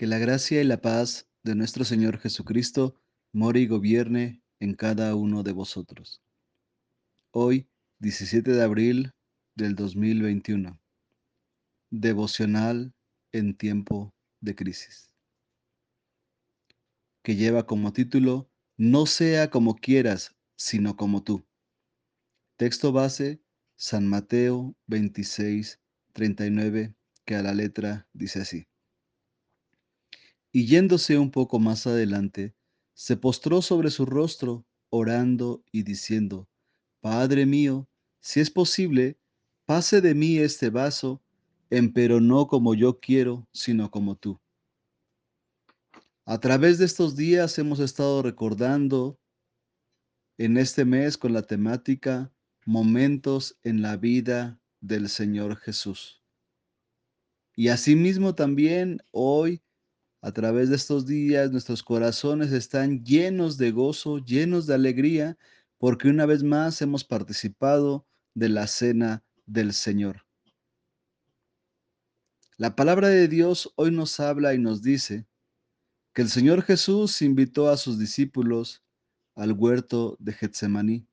Que la gracia y la paz de nuestro Señor Jesucristo more y gobierne en cada uno de vosotros. Hoy, 17 de abril del 2021. Devocional en tiempo de crisis. Que lleva como título No sea como quieras, sino como tú. Texto base, San Mateo 26, 39, que a la letra dice así. Y yéndose un poco más adelante, se postró sobre su rostro, orando y diciendo, Padre mío, si es posible, pase de mí este vaso, empero no como yo quiero, sino como tú. A través de estos días hemos estado recordando en este mes con la temática Momentos en la vida del Señor Jesús. Y asimismo también hoy a través de estos días nuestros corazones están llenos de gozo, llenos de alegría, porque una vez más hemos participado de la cena del Señor. La palabra de Dios hoy nos habla y nos dice que el Señor Jesús invitó a sus discípulos al huerto de Getsemaní.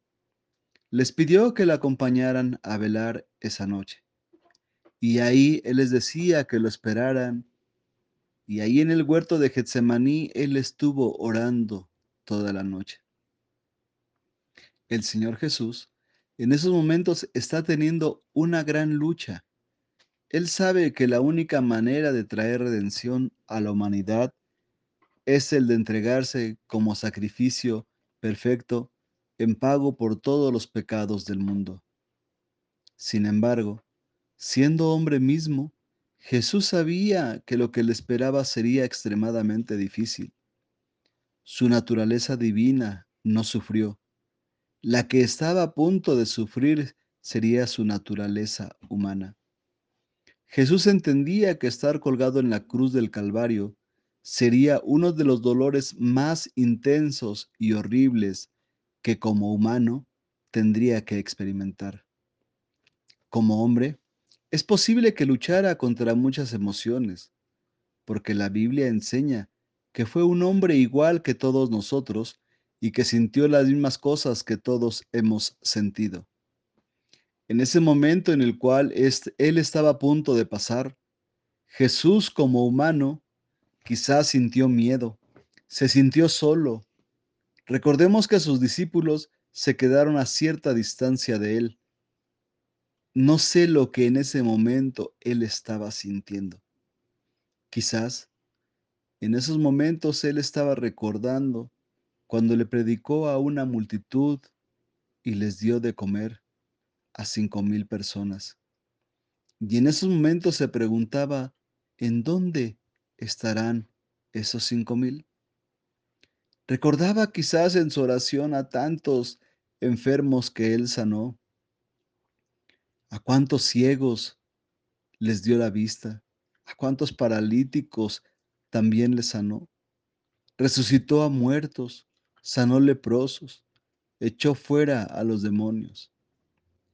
Les pidió que le acompañaran a velar esa noche. Y ahí Él les decía que lo esperaran y ahí en el huerto de Getsemaní él estuvo orando toda la noche. El Señor Jesús en esos momentos está teniendo una gran lucha. Él sabe que la única manera de traer redención a la humanidad es el de entregarse como sacrificio perfecto en pago por todos los pecados del mundo. Sin embargo, siendo hombre mismo, Jesús sabía que lo que le esperaba sería extremadamente difícil. Su naturaleza divina no sufrió. La que estaba a punto de sufrir sería su naturaleza humana. Jesús entendía que estar colgado en la cruz del Calvario sería uno de los dolores más intensos y horribles que como humano tendría que experimentar. Como hombre, es posible que luchara contra muchas emociones, porque la Biblia enseña que fue un hombre igual que todos nosotros y que sintió las mismas cosas que todos hemos sentido. En ese momento en el cual él estaba a punto de pasar, Jesús como humano quizás sintió miedo, se sintió solo. Recordemos que sus discípulos se quedaron a cierta distancia de él no sé lo que en ese momento él estaba sintiendo. Quizás en esos momentos él estaba recordando cuando le predicó a una multitud y les dio de comer a cinco mil personas. Y en esos momentos se preguntaba, ¿en dónde estarán esos cinco mil? Recordaba quizás en su oración a tantos enfermos que él sanó, ¿A cuántos ciegos les dio la vista? ¿A cuántos paralíticos también les sanó? Resucitó a muertos, sanó leprosos, echó fuera a los demonios.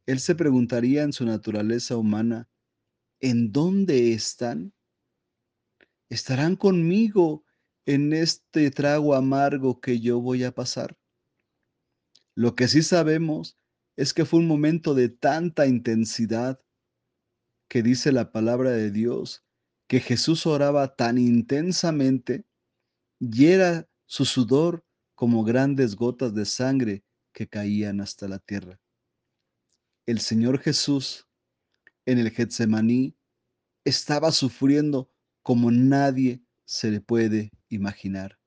Él se preguntaría en su naturaleza humana, ¿en dónde están? ¿Estarán conmigo en este trago amargo que yo voy a pasar? Lo que sí sabemos es que fue un momento de tanta intensidad que dice la palabra de Dios que Jesús oraba tan intensamente y era su sudor como grandes gotas de sangre que caían hasta la tierra. El Señor Jesús en el Getsemaní estaba sufriendo como nadie se le puede imaginar.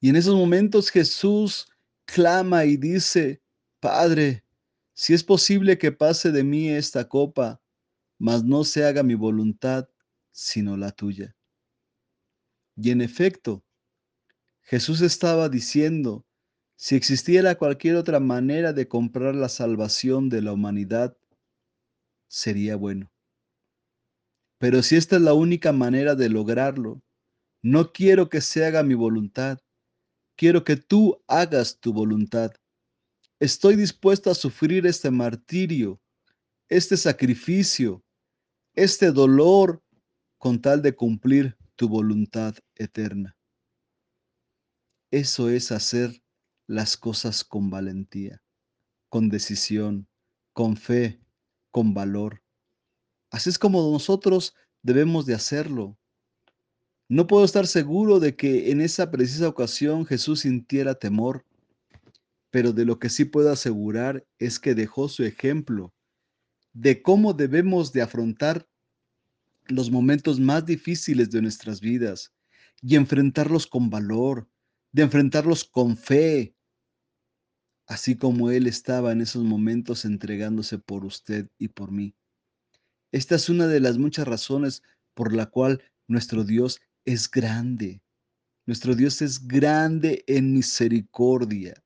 Y en esos momentos Jesús clama y dice, Padre, si es posible que pase de mí esta copa, mas no se haga mi voluntad, sino la tuya. Y en efecto, Jesús estaba diciendo, si existiera cualquier otra manera de comprar la salvación de la humanidad, sería bueno. Pero si esta es la única manera de lograrlo, no quiero que se haga mi voluntad, quiero que tú hagas tu voluntad. Estoy dispuesto a sufrir este martirio, este sacrificio, este dolor con tal de cumplir tu voluntad eterna. Eso es hacer las cosas con valentía, con decisión, con fe, con valor. Así es como nosotros debemos de hacerlo. No puedo estar seguro de que en esa precisa ocasión Jesús sintiera temor, pero de lo que sí puedo asegurar es que dejó su ejemplo de cómo debemos de afrontar los momentos más difíciles de nuestras vidas y enfrentarlos con valor, de enfrentarlos con fe, así como Él estaba en esos momentos entregándose por usted y por mí. Esta es una de las muchas razones por la cual nuestro Dios es grande. Nuestro Dios es grande en misericordia.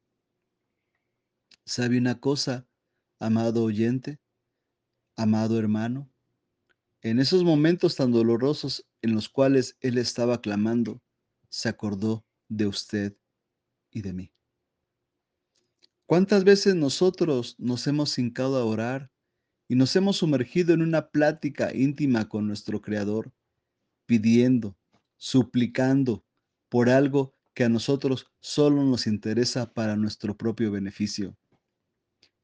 ¿Sabe una cosa, amado oyente, amado hermano? En esos momentos tan dolorosos en los cuales Él estaba clamando, se acordó de usted y de mí. ¿Cuántas veces nosotros nos hemos hincado a orar y nos hemos sumergido en una plática íntima con nuestro Creador, pidiendo, suplicando por algo que a nosotros solo nos interesa para nuestro propio beneficio?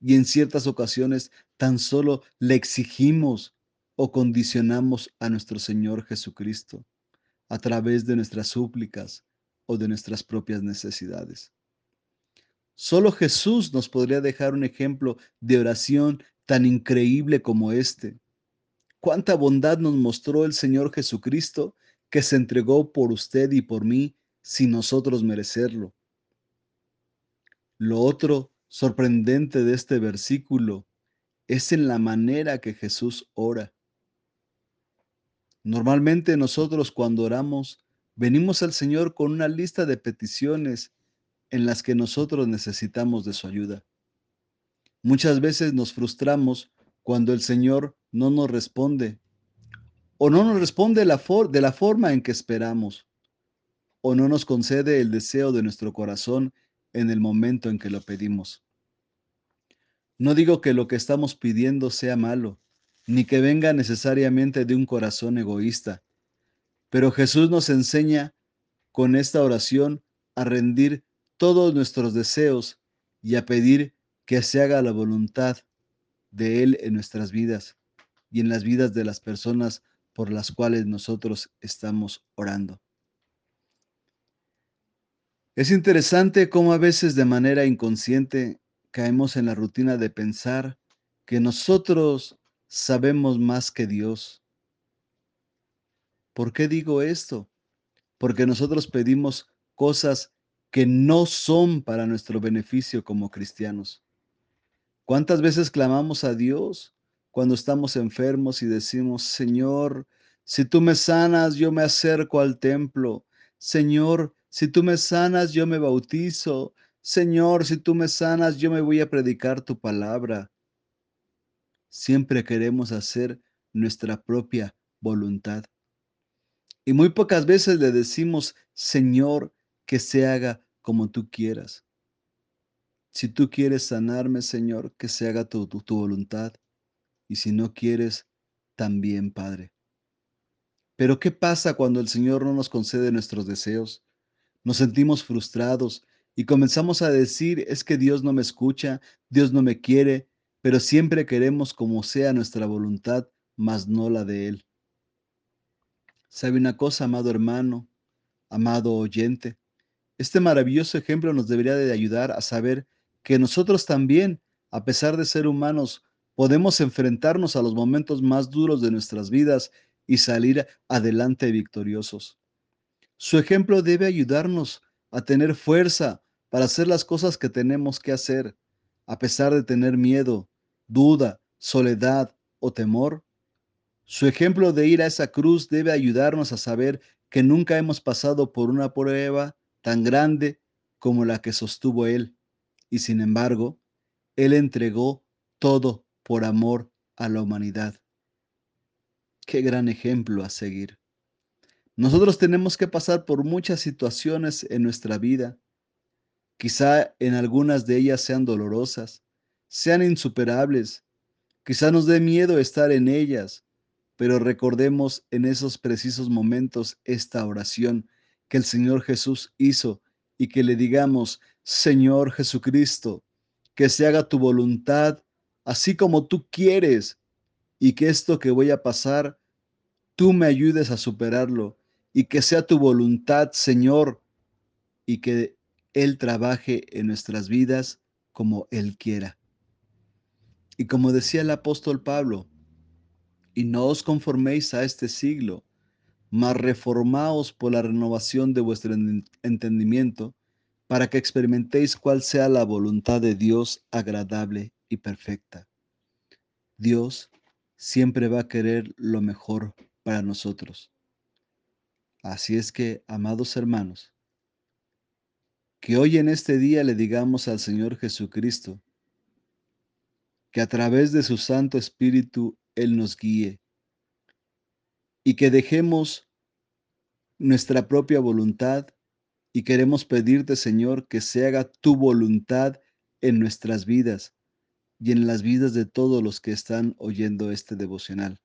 Y en ciertas ocasiones tan solo le exigimos o condicionamos a nuestro Señor Jesucristo a través de nuestras súplicas o de nuestras propias necesidades. Solo Jesús nos podría dejar un ejemplo de oración tan increíble como este. Cuánta bondad nos mostró el Señor Jesucristo que se entregó por usted y por mí sin nosotros merecerlo. Lo otro sorprendente de este versículo es en la manera que Jesús ora. Normalmente nosotros cuando oramos venimos al Señor con una lista de peticiones en las que nosotros necesitamos de su ayuda. Muchas veces nos frustramos cuando el Señor no nos responde o no nos responde la de la forma en que esperamos o no nos concede el deseo de nuestro corazón en el momento en que lo pedimos. No digo que lo que estamos pidiendo sea malo, ni que venga necesariamente de un corazón egoísta, pero Jesús nos enseña con esta oración a rendir todos nuestros deseos y a pedir que se haga la voluntad de Él en nuestras vidas y en las vidas de las personas por las cuales nosotros estamos orando. Es interesante cómo a veces de manera inconsciente caemos en la rutina de pensar que nosotros sabemos más que Dios. ¿Por qué digo esto? Porque nosotros pedimos cosas que no son para nuestro beneficio como cristianos. ¿Cuántas veces clamamos a Dios cuando estamos enfermos y decimos, Señor, si tú me sanas, yo me acerco al templo. Señor, si tú me sanas, yo me bautizo. Señor, si tú me sanas, yo me voy a predicar tu palabra. Siempre queremos hacer nuestra propia voluntad. Y muy pocas veces le decimos, Señor, que se haga como tú quieras. Si tú quieres sanarme, Señor, que se haga tu, tu, voluntad. Y si no quieres, también, Padre. Pero ¿qué pasa cuando el Señor no nos concede nuestros deseos? Nos sentimos frustrados y comenzamos a decir, es que Dios no me escucha, Dios no me quiere, pero siempre queremos como sea nuestra voluntad, mas no la de Él. ¿Sabe una cosa, amado hermano, amado oyente? Este maravilloso ejemplo nos debería de ayudar a saber que nosotros también, a pesar de ser humanos, podemos enfrentarnos a los momentos más duros de nuestras vidas y salir adelante victoriosos. Su ejemplo debe ayudarnos a tener fuerza para hacer las cosas que tenemos que hacer, a pesar de tener miedo, duda, soledad o temor. Su ejemplo de ir a esa cruz debe ayudarnos a saber que nunca hemos pasado por una prueba tan grande como la que sostuvo Él. Y sin embargo, Él entregó todo por amor a la humanidad. Qué gran ejemplo a seguir. Nosotros tenemos que pasar por muchas situaciones en nuestra vida. Quizá en algunas de ellas sean dolorosas, sean insuperables. Quizá nos dé miedo estar en ellas, pero recordemos en esos precisos momentos esta oración que el Señor Jesús hizo y que le digamos, Señor Jesucristo, que se haga tu voluntad así como tú quieres y que esto que voy a pasar, tú me ayudes a superarlo y que sea tu voluntad, Señor, y que Él trabaje en nuestras vidas como Él quiera. Y como decía el apóstol Pablo, y no os conforméis a este siglo, mas reformaos por la renovación de vuestro entendimiento, para que experimentéis cuál sea la voluntad de Dios agradable y perfecta. Dios siempre va a querer lo mejor para nosotros. Así es que, amados hermanos, que hoy en este día le digamos al Señor Jesucristo que a través de su Santo Espíritu Él nos guíe y que dejemos nuestra propia voluntad y queremos pedirte, Señor, que se haga tu voluntad en nuestras vidas y en las vidas de todos los que están oyendo este devocional.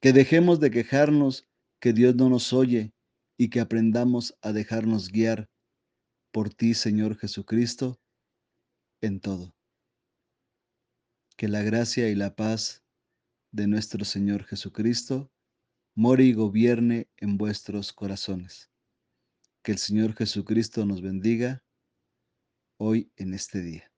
Que dejemos de quejarnos que Dios no nos oye y que aprendamos a dejarnos guiar por ti, Señor Jesucristo, en todo. Que la gracia y la paz de nuestro Señor Jesucristo more y gobierne en vuestros corazones. Que el Señor Jesucristo nos bendiga hoy en este día.